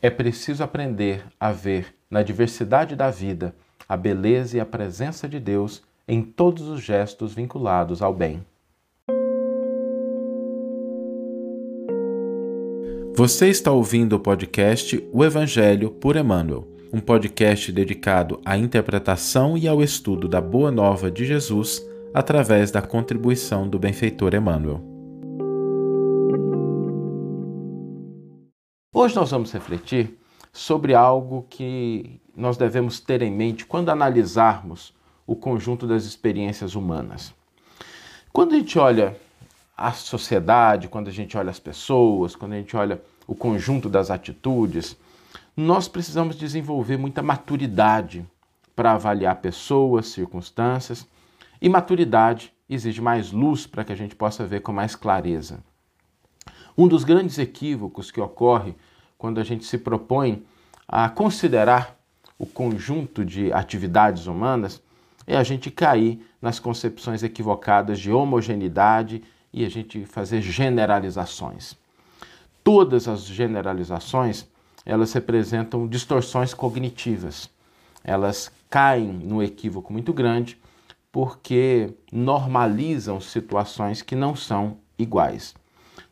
É preciso aprender a ver na diversidade da vida a beleza e a presença de Deus em todos os gestos vinculados ao bem. Você está ouvindo o podcast O Evangelho por Emmanuel, um podcast dedicado à interpretação e ao estudo da Boa Nova de Jesus através da contribuição do benfeitor Emmanuel. Hoje nós vamos refletir sobre algo que nós devemos ter em mente quando analisarmos o conjunto das experiências humanas. Quando a gente olha a sociedade, quando a gente olha as pessoas, quando a gente olha o conjunto das atitudes, nós precisamos desenvolver muita maturidade para avaliar pessoas, circunstâncias, e maturidade exige mais luz para que a gente possa ver com mais clareza. Um dos grandes equívocos que ocorre quando a gente se propõe a considerar o conjunto de atividades humanas é a gente cair nas concepções equivocadas de homogeneidade e a gente fazer generalizações. Todas as generalizações, elas representam distorções cognitivas. Elas caem no equívoco muito grande porque normalizam situações que não são iguais.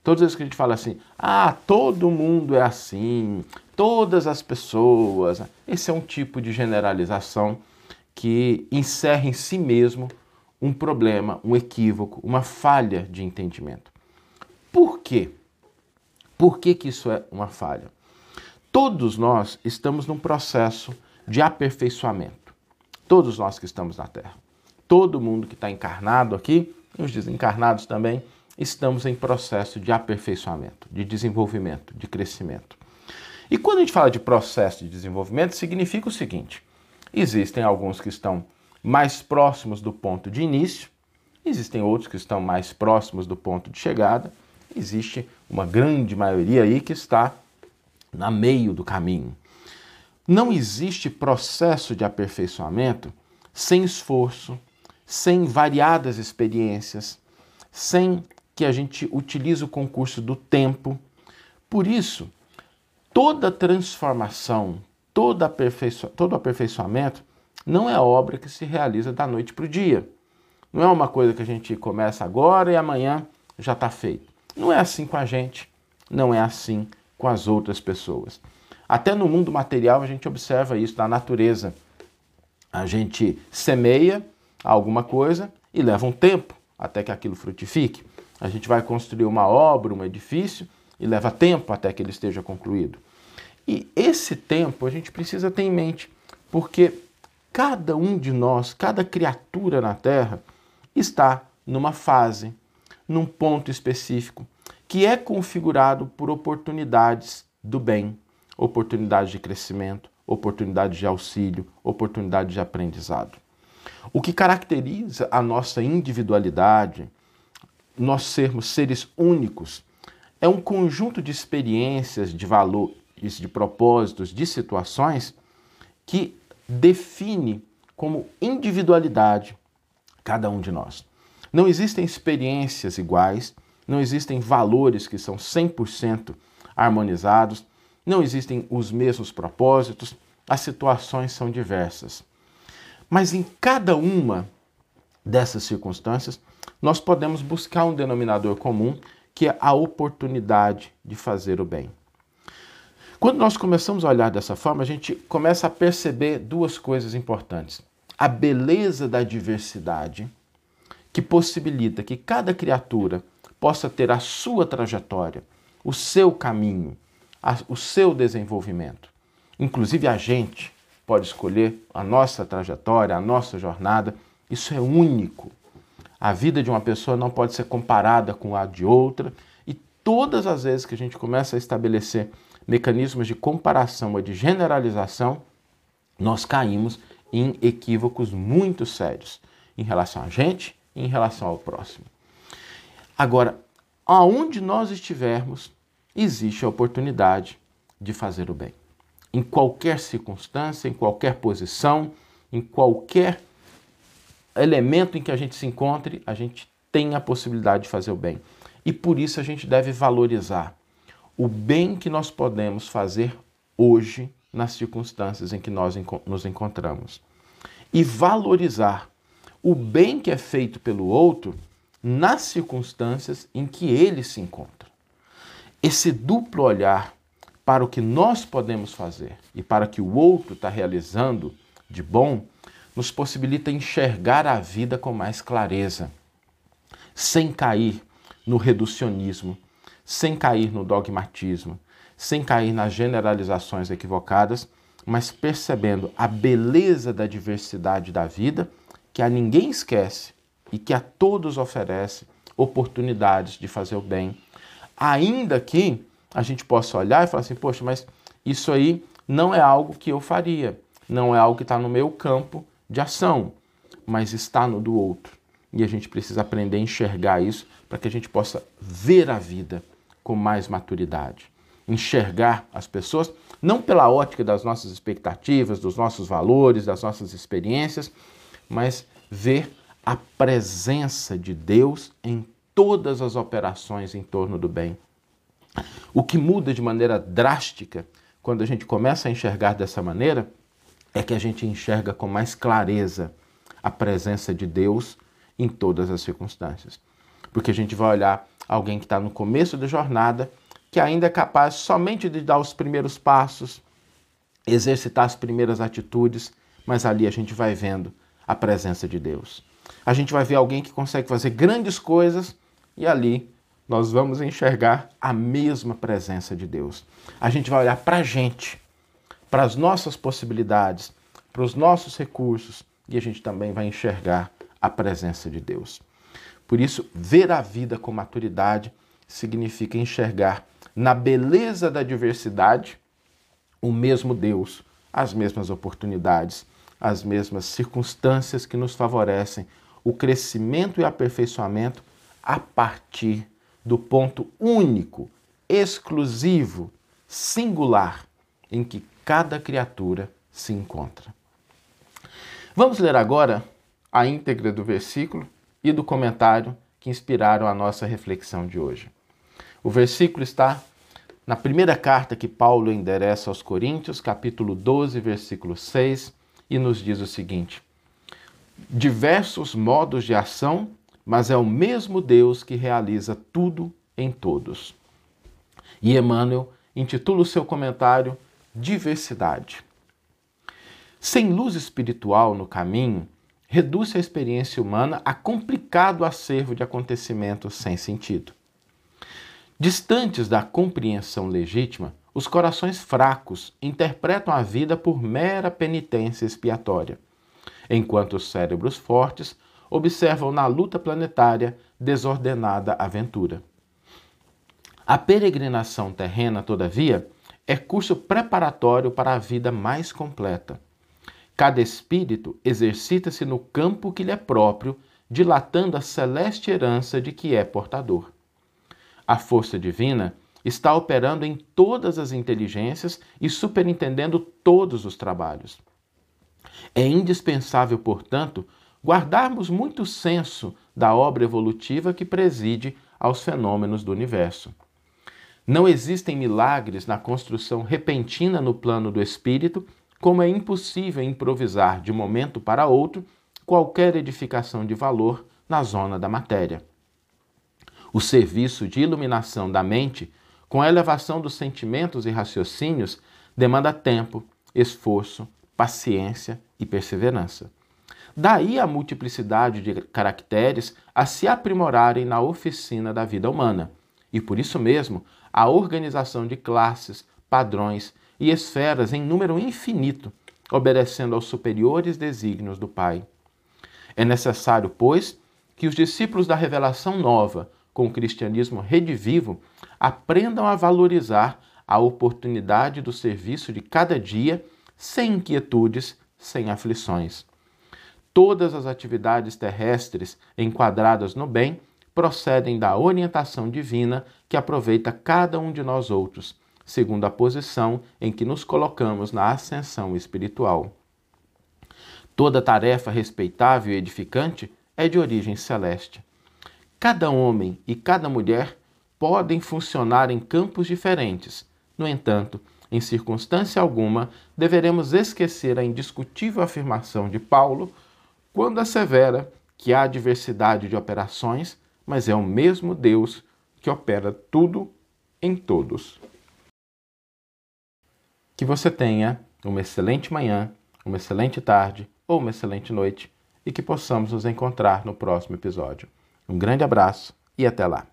Todas as vezes que a gente fala assim, ah, todo mundo é assim, todas as pessoas, esse é um tipo de generalização que encerra em si mesmo um problema, um equívoco, uma falha de entendimento. Por quê? Por que, que isso é uma falha? Todos nós estamos num processo de aperfeiçoamento. Todos nós que estamos na Terra. Todo mundo que está encarnado aqui, e os desencarnados também, estamos em processo de aperfeiçoamento, de desenvolvimento, de crescimento. E quando a gente fala de processo de desenvolvimento, significa o seguinte: existem alguns que estão mais próximos do ponto de início, existem outros que estão mais próximos do ponto de chegada, existe uma grande maioria aí que está na meio do caminho. Não existe processo de aperfeiçoamento sem esforço, sem variadas experiências, sem que a gente utilize o concurso do tempo. Por isso, toda transformação, todo, aperfeiço... todo aperfeiçoamento não é obra que se realiza da noite para o dia. Não é uma coisa que a gente começa agora e amanhã já está feito. Não é assim com a gente, não é assim com as outras pessoas. Até no mundo material a gente observa isso da natureza. A gente semeia alguma coisa e leva um tempo até que aquilo frutifique. A gente vai construir uma obra, um edifício, e leva tempo até que ele esteja concluído. E esse tempo a gente precisa ter em mente, porque cada um de nós, cada criatura na Terra, está numa fase, num ponto específico, que é configurado por oportunidades do bem, oportunidades de crescimento, oportunidades de auxílio, oportunidades de aprendizado. O que caracteriza a nossa individualidade, nós sermos seres únicos, é um conjunto de experiências, de valores, de propósitos, de situações que define como individualidade cada um de nós. Não existem experiências iguais, não existem valores que são 100% harmonizados, não existem os mesmos propósitos, as situações são diversas. Mas em cada uma dessas circunstâncias, nós podemos buscar um denominador comum, que é a oportunidade de fazer o bem. Quando nós começamos a olhar dessa forma, a gente começa a perceber duas coisas importantes. A beleza da diversidade, que possibilita que cada criatura possa ter a sua trajetória, o seu caminho, o seu desenvolvimento. Inclusive a gente pode escolher a nossa trajetória, a nossa jornada. Isso é único. A vida de uma pessoa não pode ser comparada com a de outra, e todas as vezes que a gente começa a estabelecer mecanismos de comparação ou de generalização, nós caímos em equívocos muito sérios em relação a gente e em relação ao próximo. Agora, aonde nós estivermos, existe a oportunidade de fazer o bem. Em qualquer circunstância, em qualquer posição, em qualquer elemento em que a gente se encontre, a gente tem a possibilidade de fazer o bem. E por isso a gente deve valorizar o bem que nós podemos fazer hoje nas circunstâncias em que nós nos encontramos. E valorizar o bem que é feito pelo outro nas circunstâncias em que ele se encontra. Esse duplo olhar para o que nós podemos fazer e para o que o outro está realizando de bom nos possibilita enxergar a vida com mais clareza, sem cair no reducionismo, sem cair no dogmatismo, sem cair nas generalizações equivocadas, mas percebendo a beleza da diversidade da vida, que a ninguém esquece e que a todos oferece oportunidades de fazer o bem, ainda que a gente possa olhar e falar assim: poxa, mas isso aí não é algo que eu faria, não é algo que está no meu campo de ação, mas está no do outro. E a gente precisa aprender a enxergar isso para que a gente possa ver a vida com mais maturidade. Enxergar as pessoas não pela ótica das nossas expectativas, dos nossos valores, das nossas experiências, mas ver a presença de Deus em todas as operações em torno do bem. O que muda de maneira drástica quando a gente começa a enxergar dessa maneira é que a gente enxerga com mais clareza a presença de Deus em todas as circunstâncias. Porque a gente vai olhar alguém que está no começo da jornada, que ainda é capaz somente de dar os primeiros passos, exercitar as primeiras atitudes, mas ali a gente vai vendo a presença de Deus. A gente vai ver alguém que consegue fazer grandes coisas e ali nós vamos enxergar a mesma presença de Deus. A gente vai olhar para a gente para as nossas possibilidades, para os nossos recursos, e a gente também vai enxergar a presença de Deus. Por isso, ver a vida com maturidade significa enxergar na beleza da diversidade o mesmo Deus, as mesmas oportunidades, as mesmas circunstâncias que nos favorecem o crescimento e aperfeiçoamento a partir do ponto único, exclusivo, singular em que cada criatura se encontra. Vamos ler agora a íntegra do versículo e do comentário que inspiraram a nossa reflexão de hoje. O versículo está na primeira carta que Paulo endereça aos Coríntios, capítulo 12, versículo 6, e nos diz o seguinte: Diversos modos de ação, mas é o mesmo Deus que realiza tudo em todos. E Emmanuel intitula o seu comentário diversidade. Sem luz espiritual no caminho, reduz a experiência humana a complicado acervo de acontecimentos sem sentido. Distantes da compreensão legítima, os corações fracos interpretam a vida por mera penitência expiatória, enquanto os cérebros fortes observam na luta planetária desordenada aventura. A peregrinação terrena, todavia, é curso preparatório para a vida mais completa. Cada espírito exercita-se no campo que lhe é próprio, dilatando a celeste herança de que é portador. A força divina está operando em todas as inteligências e superintendendo todos os trabalhos. É indispensável, portanto, guardarmos muito senso da obra evolutiva que preside aos fenômenos do universo. Não existem milagres na construção repentina no plano do espírito, como é impossível improvisar de momento para outro qualquer edificação de valor na zona da matéria. O serviço de iluminação da mente, com a elevação dos sentimentos e raciocínios, demanda tempo, esforço, paciência e perseverança. Daí a multiplicidade de caracteres a se aprimorarem na oficina da vida humana. E por isso mesmo, a organização de classes, padrões e esferas em número infinito, obedecendo aos superiores desígnios do Pai. É necessário, pois, que os discípulos da revelação nova, com o cristianismo redivivo, aprendam a valorizar a oportunidade do serviço de cada dia, sem inquietudes, sem aflições. Todas as atividades terrestres enquadradas no bem procedem da orientação divina que aproveita cada um de nós outros, segundo a posição em que nos colocamos na ascensão espiritual. Toda tarefa respeitável e edificante é de origem celeste. Cada homem e cada mulher podem funcionar em campos diferentes. No entanto, Em circunstância alguma deveremos esquecer a indiscutível afirmação de Paulo quando assevera que há diversidade de operações, mas é o mesmo Deus que opera tudo em todos. Que você tenha uma excelente manhã, uma excelente tarde ou uma excelente noite e que possamos nos encontrar no próximo episódio. Um grande abraço e até lá!